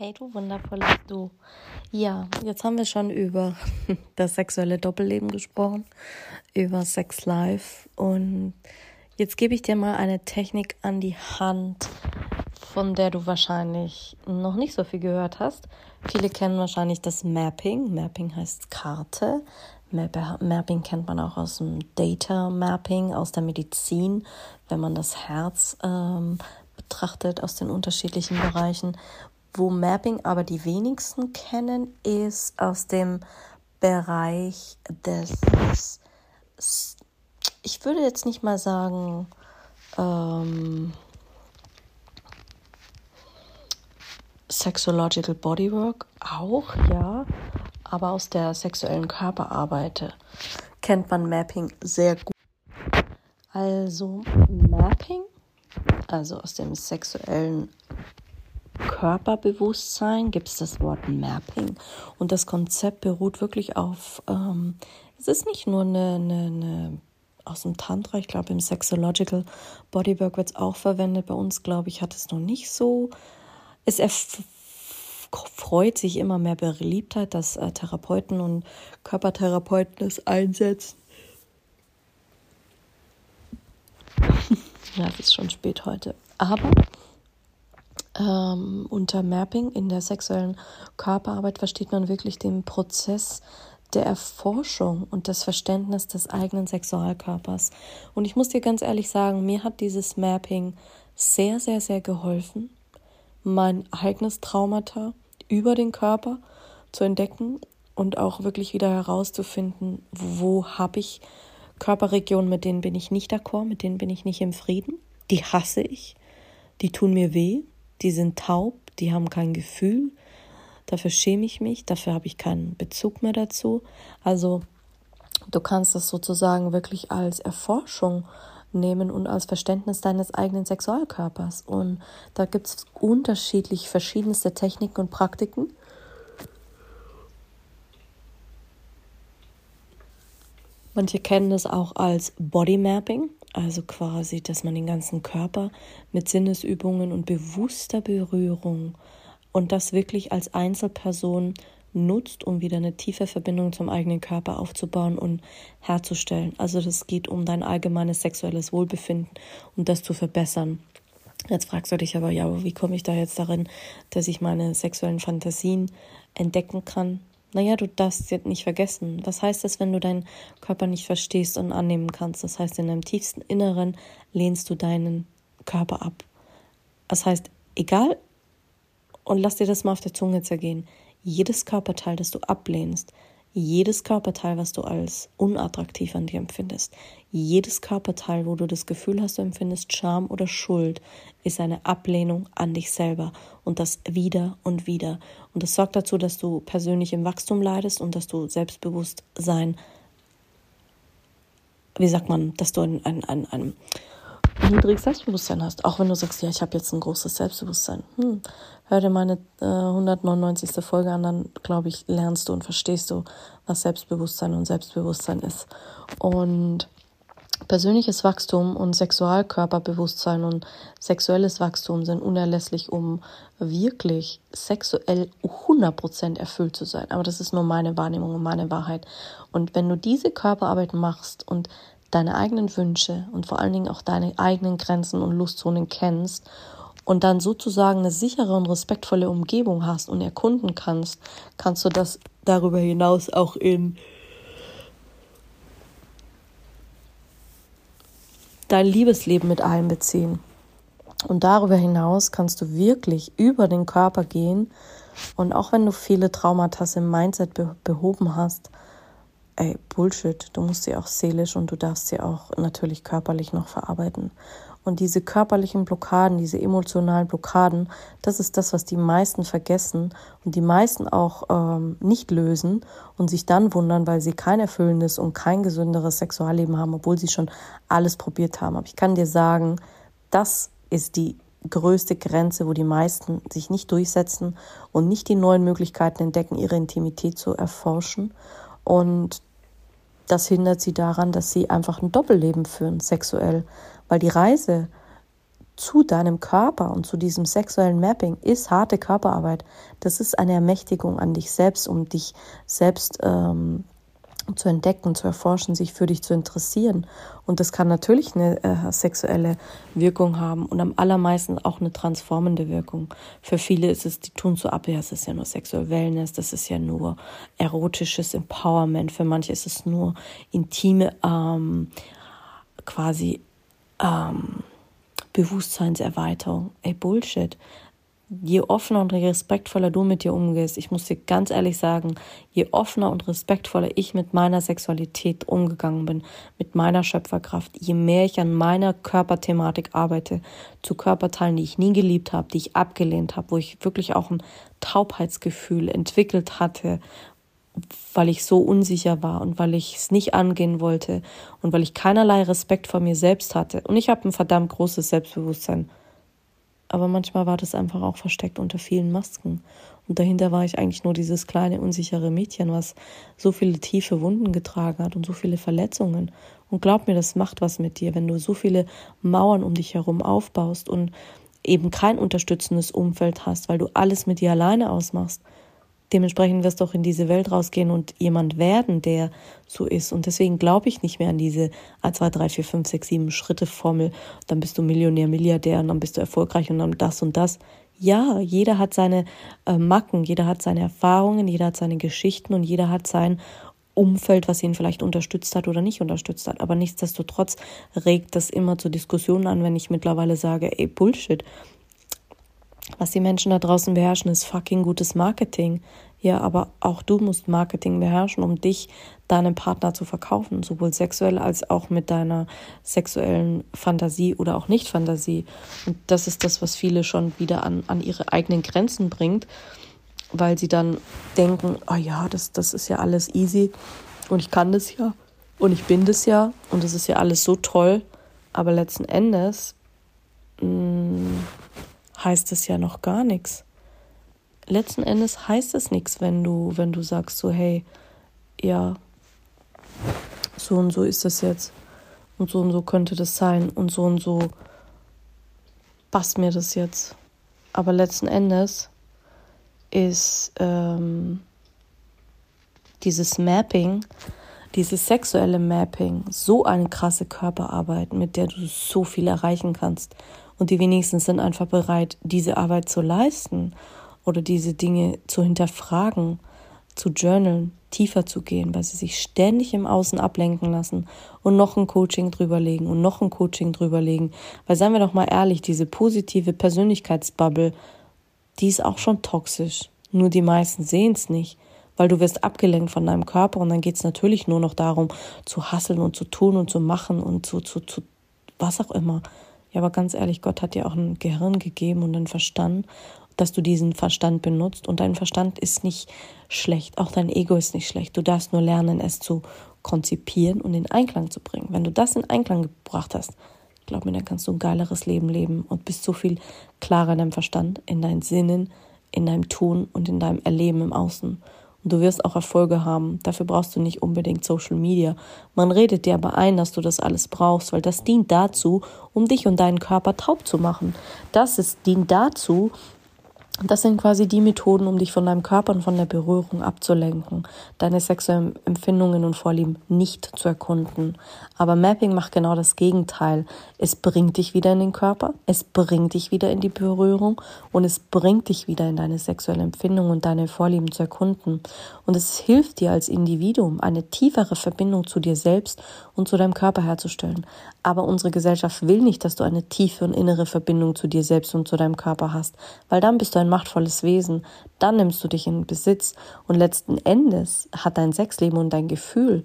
Hey du wundervolles Du. Ja, jetzt haben wir schon über das sexuelle Doppelleben gesprochen, über Sex Life und jetzt gebe ich dir mal eine Technik an die Hand, von der du wahrscheinlich noch nicht so viel gehört hast. Viele kennen wahrscheinlich das Mapping. Mapping heißt Karte. Mapping kennt man auch aus dem Data Mapping, aus der Medizin, wenn man das Herz ähm, betrachtet aus den unterschiedlichen Bereichen. Wo Mapping aber die wenigsten kennen, ist aus dem Bereich des, ich würde jetzt nicht mal sagen, ähm, Sexological Bodywork auch, ja, aber aus der sexuellen Körperarbeit kennt man Mapping sehr gut. Also Mapping, also aus dem sexuellen Körperbewusstsein gibt es das Wort Mapping. Und das Konzept beruht wirklich auf, ähm, es ist nicht nur eine, eine, eine aus dem Tantra, ich glaube im Sexological Bodywork wird es auch verwendet. Bei uns, glaube ich, hat es noch nicht so. Es freut sich immer mehr Beliebtheit, dass äh, Therapeuten und Körpertherapeuten es einsetzen. ja, es ist schon spät heute. Aber ähm, unter Mapping in der sexuellen Körperarbeit versteht man wirklich den Prozess der Erforschung und das Verständnis des eigenen Sexualkörpers. Und ich muss dir ganz ehrlich sagen, mir hat dieses Mapping sehr, sehr, sehr geholfen, mein eigenes Traumata über den Körper zu entdecken und auch wirklich wieder herauszufinden, wo habe ich Körperregionen, mit denen bin ich nicht d'accord, mit denen bin ich nicht im Frieden, die hasse ich, die tun mir weh, die sind taub, die haben kein Gefühl. Dafür schäme ich mich, dafür habe ich keinen Bezug mehr dazu. Also du kannst das sozusagen wirklich als Erforschung nehmen und als Verständnis deines eigenen Sexualkörpers. Und da gibt es unterschiedlich verschiedenste Techniken und Praktiken. Manche kennen das auch als Body Mapping. Also quasi, dass man den ganzen Körper mit Sinnesübungen und bewusster Berührung und das wirklich als Einzelperson nutzt, um wieder eine tiefe Verbindung zum eigenen Körper aufzubauen und herzustellen. Also das geht um dein allgemeines sexuelles Wohlbefinden und das zu verbessern. Jetzt fragst du dich aber, ja, wie komme ich da jetzt darin, dass ich meine sexuellen Fantasien entdecken kann? Naja, du darfst jetzt nicht vergessen. Was heißt das, wenn du deinen Körper nicht verstehst und annehmen kannst? Das heißt, in deinem tiefsten Inneren lehnst du deinen Körper ab. Das heißt, egal, und lass dir das mal auf der Zunge zergehen, jedes Körperteil, das du ablehnst, jedes Körperteil, was du als unattraktiv an dir empfindest, jedes Körperteil, wo du das Gefühl hast, du empfindest Scham oder Schuld, ist eine Ablehnung an dich selber und das wieder und wieder. Und das sorgt dazu, dass du persönlich im Wachstum leidest und dass du Selbstbewusstsein, wie sagt man, dass du ein, ein niedriges Selbstbewusstsein hast. Auch wenn du sagst, ja, ich habe jetzt ein großes Selbstbewusstsein. Hm, hör dir meine äh, 199. Folge an, dann glaube ich, lernst du und verstehst du, was Selbstbewusstsein und Selbstbewusstsein ist. Und persönliches Wachstum und Sexualkörperbewusstsein und sexuelles Wachstum sind unerlässlich, um wirklich sexuell 100% erfüllt zu sein. Aber das ist nur meine Wahrnehmung und meine Wahrheit. Und wenn du diese Körperarbeit machst und deine eigenen Wünsche und vor allen Dingen auch deine eigenen Grenzen und Lustzonen kennst und dann sozusagen eine sichere und respektvolle Umgebung hast und erkunden kannst, kannst du das darüber hinaus auch in dein Liebesleben mit einbeziehen. Und darüber hinaus kannst du wirklich über den Körper gehen und auch wenn du viele Traumata im Mindset behoben hast, ey, Bullshit, du musst sie auch seelisch und du darfst sie auch natürlich körperlich noch verarbeiten. Und diese körperlichen Blockaden, diese emotionalen Blockaden, das ist das, was die meisten vergessen und die meisten auch ähm, nicht lösen und sich dann wundern, weil sie kein erfüllendes und kein gesünderes Sexualleben haben, obwohl sie schon alles probiert haben. Aber ich kann dir sagen, das ist die größte Grenze, wo die meisten sich nicht durchsetzen und nicht die neuen Möglichkeiten entdecken, ihre Intimität zu erforschen. Und das hindert sie daran, dass sie einfach ein Doppelleben führen, sexuell. Weil die Reise zu deinem Körper und zu diesem sexuellen Mapping ist harte Körperarbeit. Das ist eine Ermächtigung an dich selbst, um dich selbst ähm, zu entdecken, zu erforschen, sich für dich zu interessieren. Und das kann natürlich eine äh, sexuelle Wirkung haben und am allermeisten auch eine transformende Wirkung. Für viele ist es, die tun so ab, ja, es ist ja nur sexuell Wellness, das ist ja nur erotisches Empowerment. Für manche ist es nur intime, ähm, quasi ähm, Bewusstseinserweiterung. Ey, Bullshit je offener und respektvoller du mit dir umgehst, ich muss dir ganz ehrlich sagen, je offener und respektvoller ich mit meiner Sexualität umgegangen bin, mit meiner Schöpferkraft, je mehr ich an meiner Körperthematik arbeite, zu Körperteilen, die ich nie geliebt habe, die ich abgelehnt habe, wo ich wirklich auch ein Taubheitsgefühl entwickelt hatte, weil ich so unsicher war und weil ich es nicht angehen wollte und weil ich keinerlei Respekt vor mir selbst hatte. Und ich habe ein verdammt großes Selbstbewusstsein aber manchmal war das einfach auch versteckt unter vielen Masken. Und dahinter war ich eigentlich nur dieses kleine, unsichere Mädchen, was so viele tiefe Wunden getragen hat und so viele Verletzungen. Und glaub mir, das macht was mit dir, wenn du so viele Mauern um dich herum aufbaust und eben kein unterstützendes Umfeld hast, weil du alles mit dir alleine ausmachst dementsprechend wirst du auch in diese Welt rausgehen und jemand werden, der so ist. Und deswegen glaube ich nicht mehr an diese 1, 2, 3, 4, 5, 6, 7 Schritte Formel. Dann bist du Millionär, Milliardär und dann bist du erfolgreich und dann das und das. Ja, jeder hat seine äh, Macken, jeder hat seine Erfahrungen, jeder hat seine Geschichten und jeder hat sein Umfeld, was ihn vielleicht unterstützt hat oder nicht unterstützt hat. Aber nichtsdestotrotz regt das immer zur Diskussion an, wenn ich mittlerweile sage, ey, Bullshit. Was die Menschen da draußen beherrschen, ist fucking gutes Marketing. Ja, aber auch du musst Marketing beherrschen, um dich deinem Partner zu verkaufen, sowohl sexuell als auch mit deiner sexuellen Fantasie oder auch Nicht-Fantasie. Und das ist das, was viele schon wieder an, an ihre eigenen Grenzen bringt, weil sie dann denken, oh ja, das, das ist ja alles easy und ich kann das ja und ich bin das ja und das ist ja alles so toll. Aber letzten Endes mh, mm, heißt es ja noch gar nichts. Letzten Endes heißt es nichts, wenn du, wenn du sagst so, hey, ja, so und so ist das jetzt und so und so könnte das sein und so und so passt mir das jetzt. Aber letzten Endes ist ähm, dieses Mapping, dieses sexuelle Mapping so eine krasse Körperarbeit, mit der du so viel erreichen kannst. Und die wenigsten sind einfach bereit, diese Arbeit zu leisten oder diese Dinge zu hinterfragen, zu journalen, tiefer zu gehen, weil sie sich ständig im Außen ablenken lassen und noch ein Coaching drüberlegen und noch ein Coaching drüberlegen. Weil seien wir doch mal ehrlich, diese positive Persönlichkeitsbubble, die ist auch schon toxisch. Nur die meisten sehen es nicht, weil du wirst abgelenkt von deinem Körper und dann geht es natürlich nur noch darum, zu hasseln und zu tun und zu machen und zu, zu, zu was auch immer. Ja, aber ganz ehrlich, Gott hat dir auch ein Gehirn gegeben und einen Verstand, dass du diesen Verstand benutzt. Und dein Verstand ist nicht schlecht, auch dein Ego ist nicht schlecht. Du darfst nur lernen, es zu konzipieren und in Einklang zu bringen. Wenn du das in Einklang gebracht hast, glaub mir, dann kannst du ein geileres Leben leben und bist so viel klarer in deinem Verstand, in deinen Sinnen, in deinem Tun und in deinem Erleben im Außen. Du wirst auch Erfolge haben. Dafür brauchst du nicht unbedingt Social Media. Man redet dir aber ein, dass du das alles brauchst, weil das dient dazu, um dich und deinen Körper taub zu machen. Das ist, dient dazu, das sind quasi die Methoden, um dich von deinem Körper und von der Berührung abzulenken, deine sexuellen Empfindungen und Vorlieben nicht zu erkunden. Aber Mapping macht genau das Gegenteil. Es bringt dich wieder in den Körper, es bringt dich wieder in die Berührung und es bringt dich wieder in deine sexuelle Empfindung und deine Vorlieben zu erkunden. Und es hilft dir als Individuum, eine tiefere Verbindung zu dir selbst und zu deinem Körper herzustellen. Aber unsere Gesellschaft will nicht, dass du eine tiefe und innere Verbindung zu dir selbst und zu deinem Körper hast, weil dann bist du ein machtvolles Wesen, dann nimmst du dich in Besitz und letzten Endes hat dein Sexleben und dein Gefühl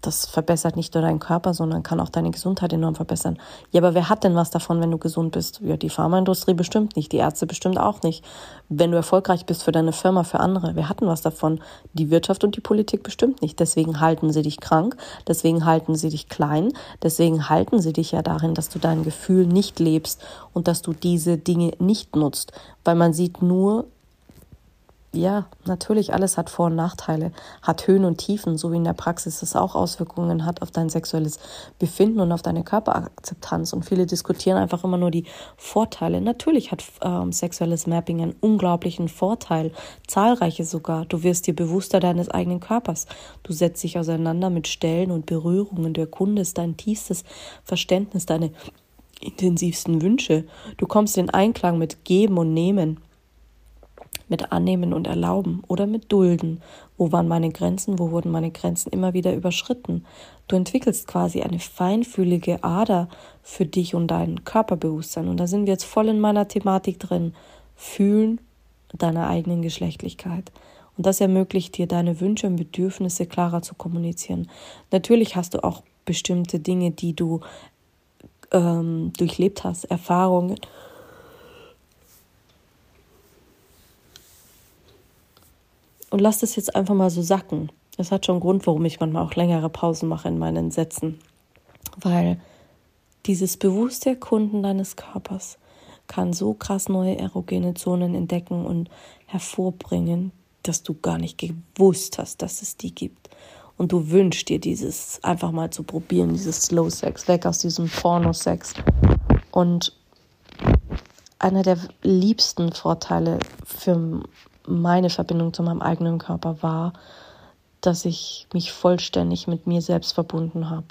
das verbessert nicht nur deinen Körper, sondern kann auch deine Gesundheit enorm verbessern. Ja, aber wer hat denn was davon, wenn du gesund bist? Ja, die Pharmaindustrie bestimmt nicht, die Ärzte bestimmt auch nicht. Wenn du erfolgreich bist für deine Firma, für andere, wer hat denn was davon? Die Wirtschaft und die Politik bestimmt nicht. Deswegen halten sie dich krank, deswegen halten sie dich klein, deswegen halten sie dich ja darin, dass du dein Gefühl nicht lebst und dass du diese Dinge nicht nutzt, weil man sieht nur ja, natürlich, alles hat Vor- und Nachteile, hat Höhen und Tiefen, so wie in der Praxis es auch Auswirkungen hat auf dein sexuelles Befinden und auf deine Körperakzeptanz. Und viele diskutieren einfach immer nur die Vorteile. Natürlich hat ähm, sexuelles Mapping einen unglaublichen Vorteil, zahlreiche sogar. Du wirst dir bewusster deines eigenen Körpers. Du setzt dich auseinander mit Stellen und Berührungen. Du erkundest dein tiefstes Verständnis, deine intensivsten Wünsche. Du kommst in Einklang mit Geben und Nehmen mit Annehmen und Erlauben oder mit Dulden. Wo waren meine Grenzen? Wo wurden meine Grenzen immer wieder überschritten? Du entwickelst quasi eine feinfühlige Ader für dich und dein Körperbewusstsein. Und da sind wir jetzt voll in meiner Thematik drin. Fühlen deiner eigenen Geschlechtlichkeit. Und das ermöglicht dir, deine Wünsche und Bedürfnisse klarer zu kommunizieren. Natürlich hast du auch bestimmte Dinge, die du ähm, durchlebt hast, Erfahrungen Und lass das jetzt einfach mal so sacken. Das hat schon einen Grund, warum ich manchmal auch längere Pausen mache in meinen Sätzen. Weil dieses bewusste Erkunden deines Körpers kann so krass neue erogene Zonen entdecken und hervorbringen, dass du gar nicht gewusst hast, dass es die gibt. Und du wünschst dir dieses einfach mal zu probieren, dieses Slow Sex, weg aus diesem Porno-Sex. Und einer der liebsten Vorteile für meine Verbindung zu meinem eigenen Körper war, dass ich mich vollständig mit mir selbst verbunden habe.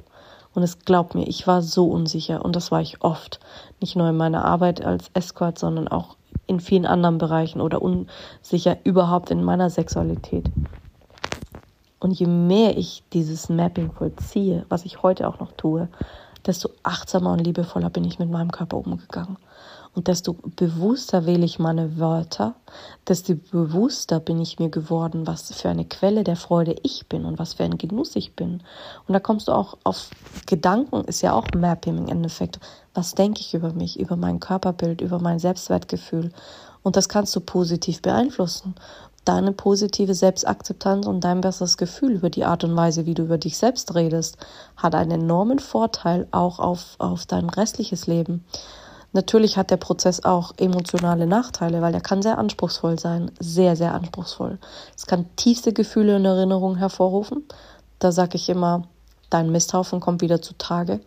Und es glaubt mir, ich war so unsicher und das war ich oft. Nicht nur in meiner Arbeit als Escort, sondern auch in vielen anderen Bereichen oder unsicher überhaupt in meiner Sexualität. Und je mehr ich dieses Mapping vollziehe, was ich heute auch noch tue, desto achtsamer und liebevoller bin ich mit meinem Körper umgegangen. Und desto bewusster wähle ich meine Wörter, desto bewusster bin ich mir geworden, was für eine Quelle der Freude ich bin und was für ein Genuss ich bin. Und da kommst du auch auf Gedanken, ist ja auch Mapping im Endeffekt. Was denke ich über mich, über mein Körperbild, über mein Selbstwertgefühl? Und das kannst du positiv beeinflussen. Deine positive Selbstakzeptanz und dein besseres Gefühl über die Art und Weise, wie du über dich selbst redest, hat einen enormen Vorteil auch auf, auf dein restliches Leben. Natürlich hat der Prozess auch emotionale Nachteile, weil er kann sehr anspruchsvoll sein, sehr, sehr anspruchsvoll. Es kann tiefste Gefühle und Erinnerungen hervorrufen. Da sage ich immer, dein Misthaufen kommt wieder zutage.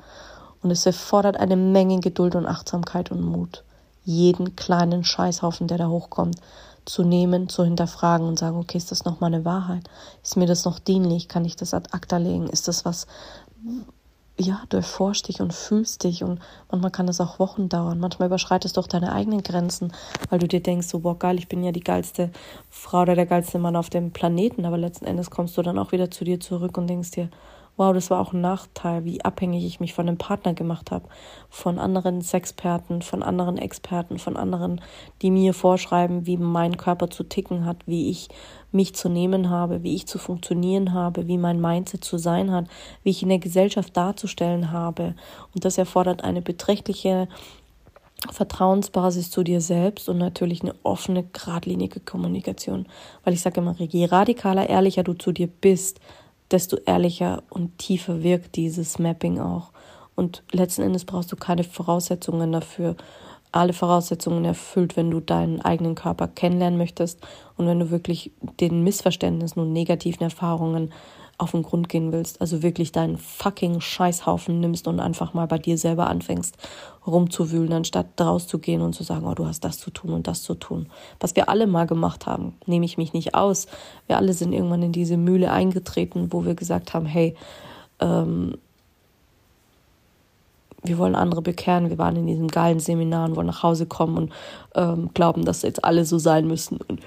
Und es erfordert eine Menge Geduld und Achtsamkeit und Mut, jeden kleinen Scheißhaufen, der da hochkommt, zu nehmen, zu hinterfragen und sagen, okay, ist das noch eine Wahrheit? Ist mir das noch dienlich? Kann ich das ad acta legen? Ist das was, ja, du erforschst dich und fühlst dich und manchmal kann es auch Wochen dauern. Manchmal überschreitest du auch deine eigenen Grenzen, weil du dir denkst, so, boah, geil, ich bin ja die geilste Frau oder der geilste Mann auf dem Planeten, aber letzten Endes kommst du dann auch wieder zu dir zurück und denkst dir, wow, das war auch ein Nachteil, wie abhängig ich mich von einem Partner gemacht habe, von anderen Sexperten, von anderen Experten, von anderen, die mir vorschreiben, wie mein Körper zu ticken hat, wie ich mich zu nehmen habe, wie ich zu funktionieren habe, wie mein Mindset zu sein hat, wie ich in der Gesellschaft darzustellen habe. Und das erfordert eine beträchtliche Vertrauensbasis zu dir selbst und natürlich eine offene, geradlinige Kommunikation. Weil ich sage immer, je radikaler, ehrlicher du zu dir bist, desto ehrlicher und tiefer wirkt dieses Mapping auch. Und letzten Endes brauchst du keine Voraussetzungen dafür. Alle Voraussetzungen erfüllt, wenn du deinen eigenen Körper kennenlernen möchtest und wenn du wirklich den Missverständnissen und negativen Erfahrungen auf den Grund gehen willst, also wirklich deinen fucking Scheißhaufen nimmst und einfach mal bei dir selber anfängst rumzuwühlen, anstatt rauszugehen und zu sagen, oh, du hast das zu tun und das zu tun. Was wir alle mal gemacht haben, nehme ich mich nicht aus. Wir alle sind irgendwann in diese Mühle eingetreten, wo wir gesagt haben, hey, ähm, wir wollen andere bekehren. Wir waren in diesem geilen Seminar und wollen nach Hause kommen und ähm, glauben, dass jetzt alle so sein müssen und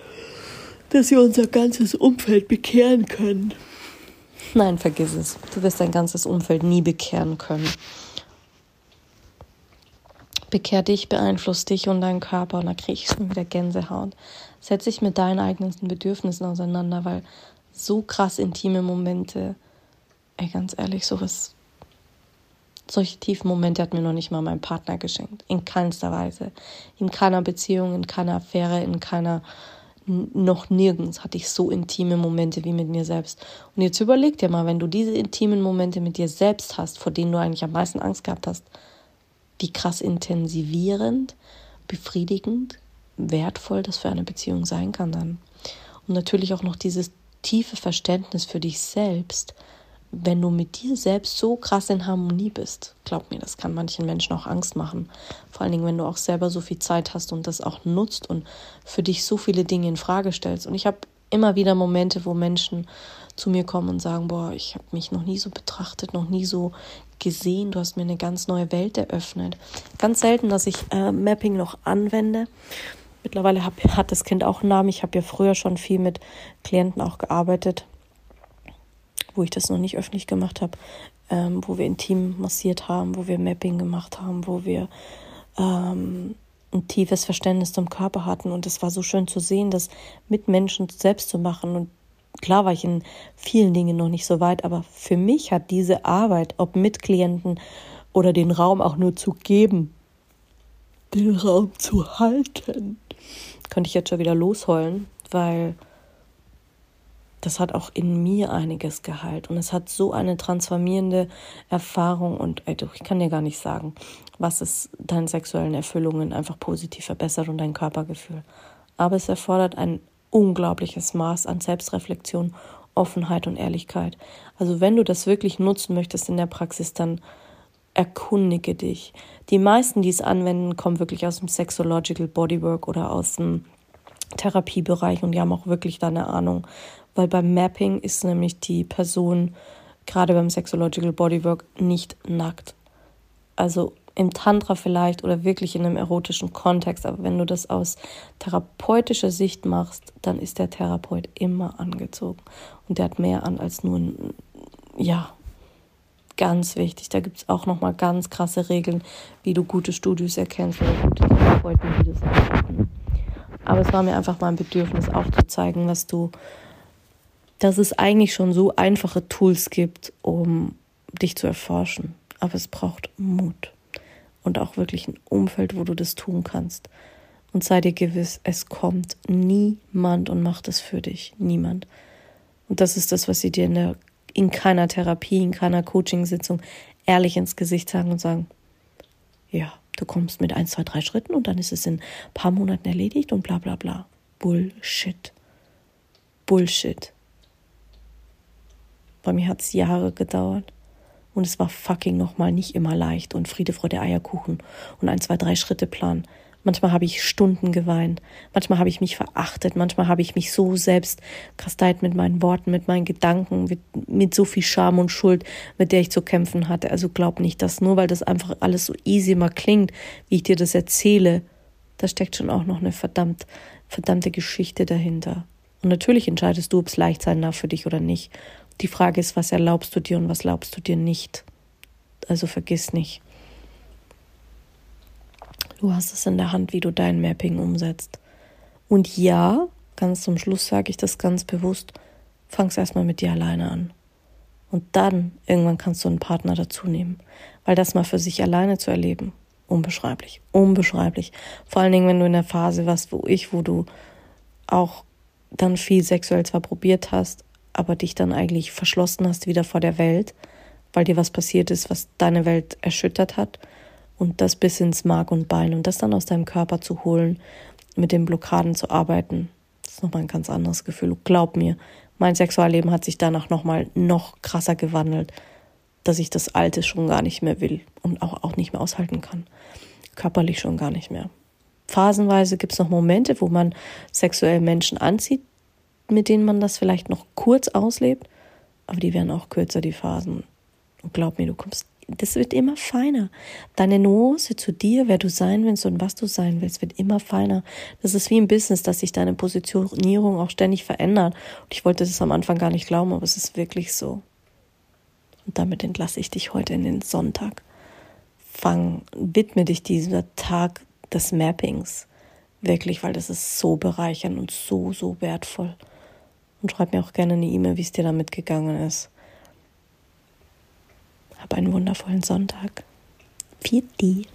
dass wir unser ganzes Umfeld bekehren können. Nein, vergiss es. Du wirst dein ganzes Umfeld nie bekehren können. Bekehr dich, beeinflusst dich und deinen Körper und da kriege ich schon wieder Gänsehaut. Setz dich mit deinen eigenen Bedürfnissen auseinander, weil so krass intime Momente ey, ganz ehrlich, sowas, solche tiefen Momente hat mir noch nicht mal mein Partner geschenkt. In keinster Weise. In keiner Beziehung, in keiner Affäre, in keiner, noch nirgends hatte ich so intime Momente wie mit mir selbst. Und jetzt überleg dir mal, wenn du diese intimen Momente mit dir selbst hast, vor denen du eigentlich am meisten Angst gehabt hast, wie krass intensivierend, befriedigend, wertvoll das für eine Beziehung sein kann dann. Und natürlich auch noch dieses tiefe Verständnis für dich selbst, wenn du mit dir selbst so krass in Harmonie bist, glaub mir, das kann manchen Menschen auch Angst machen. Vor allen Dingen, wenn du auch selber so viel Zeit hast und das auch nutzt und für dich so viele Dinge in Frage stellst. Und ich habe immer wieder Momente, wo Menschen zu mir kommen und sagen, boah, ich habe mich noch nie so betrachtet, noch nie so gesehen, du hast mir eine ganz neue Welt eröffnet. Ganz selten, dass ich äh, Mapping noch anwende. Mittlerweile hab, hat das Kind auch einen Namen. Ich habe ja früher schon viel mit Klienten auch gearbeitet wo ich das noch nicht öffentlich gemacht habe, ähm, wo wir intim massiert haben, wo wir Mapping gemacht haben, wo wir ähm, ein tiefes Verständnis zum Körper hatten. Und es war so schön zu sehen, das mit Menschen selbst zu machen. Und klar war ich in vielen Dingen noch nicht so weit, aber für mich hat diese Arbeit, ob mit Klienten oder den Raum auch nur zu geben, den Raum zu halten, könnte ich jetzt schon wieder losheulen, weil das hat auch in mir einiges geheilt und es hat so eine transformierende Erfahrung und ich kann dir gar nicht sagen, was es deinen sexuellen Erfüllungen einfach positiv verbessert und dein Körpergefühl. Aber es erfordert ein unglaubliches Maß an Selbstreflexion, Offenheit und Ehrlichkeit. Also wenn du das wirklich nutzen möchtest in der Praxis, dann erkundige dich. Die meisten, die es anwenden, kommen wirklich aus dem Sexological Bodywork oder aus dem Therapiebereich und die haben auch wirklich da eine Ahnung, weil beim Mapping ist nämlich die Person gerade beim Sexological Bodywork nicht nackt. Also im Tantra vielleicht oder wirklich in einem erotischen Kontext, aber wenn du das aus therapeutischer Sicht machst, dann ist der Therapeut immer angezogen und der hat mehr an als nur ein, ja, ganz wichtig. Da gibt es auch nochmal ganz krasse Regeln, wie du gute Studios erkennst oder gute Therapeuten, die das arbeiten. Aber es war mir einfach mal ein Bedürfnis aufzuzeigen, was du dass es eigentlich schon so einfache Tools gibt, um dich zu erforschen. Aber es braucht Mut und auch wirklich ein Umfeld, wo du das tun kannst. Und sei dir gewiss, es kommt niemand und macht es für dich. Niemand. Und das ist das, was sie dir in, der, in keiner Therapie, in keiner Coachingsitzung ehrlich ins Gesicht sagen und sagen, ja, du kommst mit ein, zwei, drei Schritten und dann ist es in ein paar Monaten erledigt und bla bla bla. Bullshit. Bullshit. Bei mir hat es Jahre gedauert. Und es war fucking nochmal nicht immer leicht und Friede, Freude, Eierkuchen und ein, zwei, drei Schritte Plan. Manchmal habe ich Stunden geweint. Manchmal habe ich mich verachtet. Manchmal habe ich mich so selbst kasteit mit meinen Worten, mit meinen Gedanken, mit, mit so viel Scham und Schuld, mit der ich zu kämpfen hatte. Also glaub nicht, dass nur weil das einfach alles so easy mal klingt, wie ich dir das erzähle, da steckt schon auch noch eine verdammt, verdammte Geschichte dahinter. Und natürlich entscheidest du, ob es leicht sein darf für dich oder nicht. Die Frage ist, was erlaubst du dir und was erlaubst du dir nicht? Also vergiss nicht. Du hast es in der Hand, wie du dein Mapping umsetzt. Und ja, ganz zum Schluss sage ich das ganz bewusst, fang's erstmal mit dir alleine an. Und dann irgendwann kannst du einen Partner dazu nehmen. Weil das mal für sich alleine zu erleben, unbeschreiblich, unbeschreiblich. Vor allen Dingen, wenn du in der Phase warst, wo ich, wo du auch dann viel sexuell zwar probiert hast, aber dich dann eigentlich verschlossen hast wieder vor der Welt, weil dir was passiert ist, was deine Welt erschüttert hat und das bis ins Mark und Bein und das dann aus deinem Körper zu holen, mit den Blockaden zu arbeiten, das ist nochmal ein ganz anderes Gefühl. Glaub mir, mein Sexualleben hat sich danach nochmal noch krasser gewandelt, dass ich das Alte schon gar nicht mehr will und auch, auch nicht mehr aushalten kann. Körperlich schon gar nicht mehr. Phasenweise gibt es noch Momente, wo man sexuell Menschen anzieht, mit denen man das vielleicht noch kurz auslebt, aber die werden auch kürzer, die Phasen. Und glaub mir, du kommst, das wird immer feiner. Deine Nuance zu dir, wer du sein willst und was du sein willst, wird immer feiner. Das ist wie im Business, dass sich deine Positionierung auch ständig verändert. Und ich wollte das am Anfang gar nicht glauben, aber es ist wirklich so. Und damit entlasse ich dich heute in den Sonntag. Fang, widme dich dieser Tag des Mappings. Wirklich, weil das ist so bereichernd und so, so wertvoll und schreib mir auch gerne eine E-Mail, wie es dir damit gegangen ist. Hab einen wundervollen Sonntag. Vier die.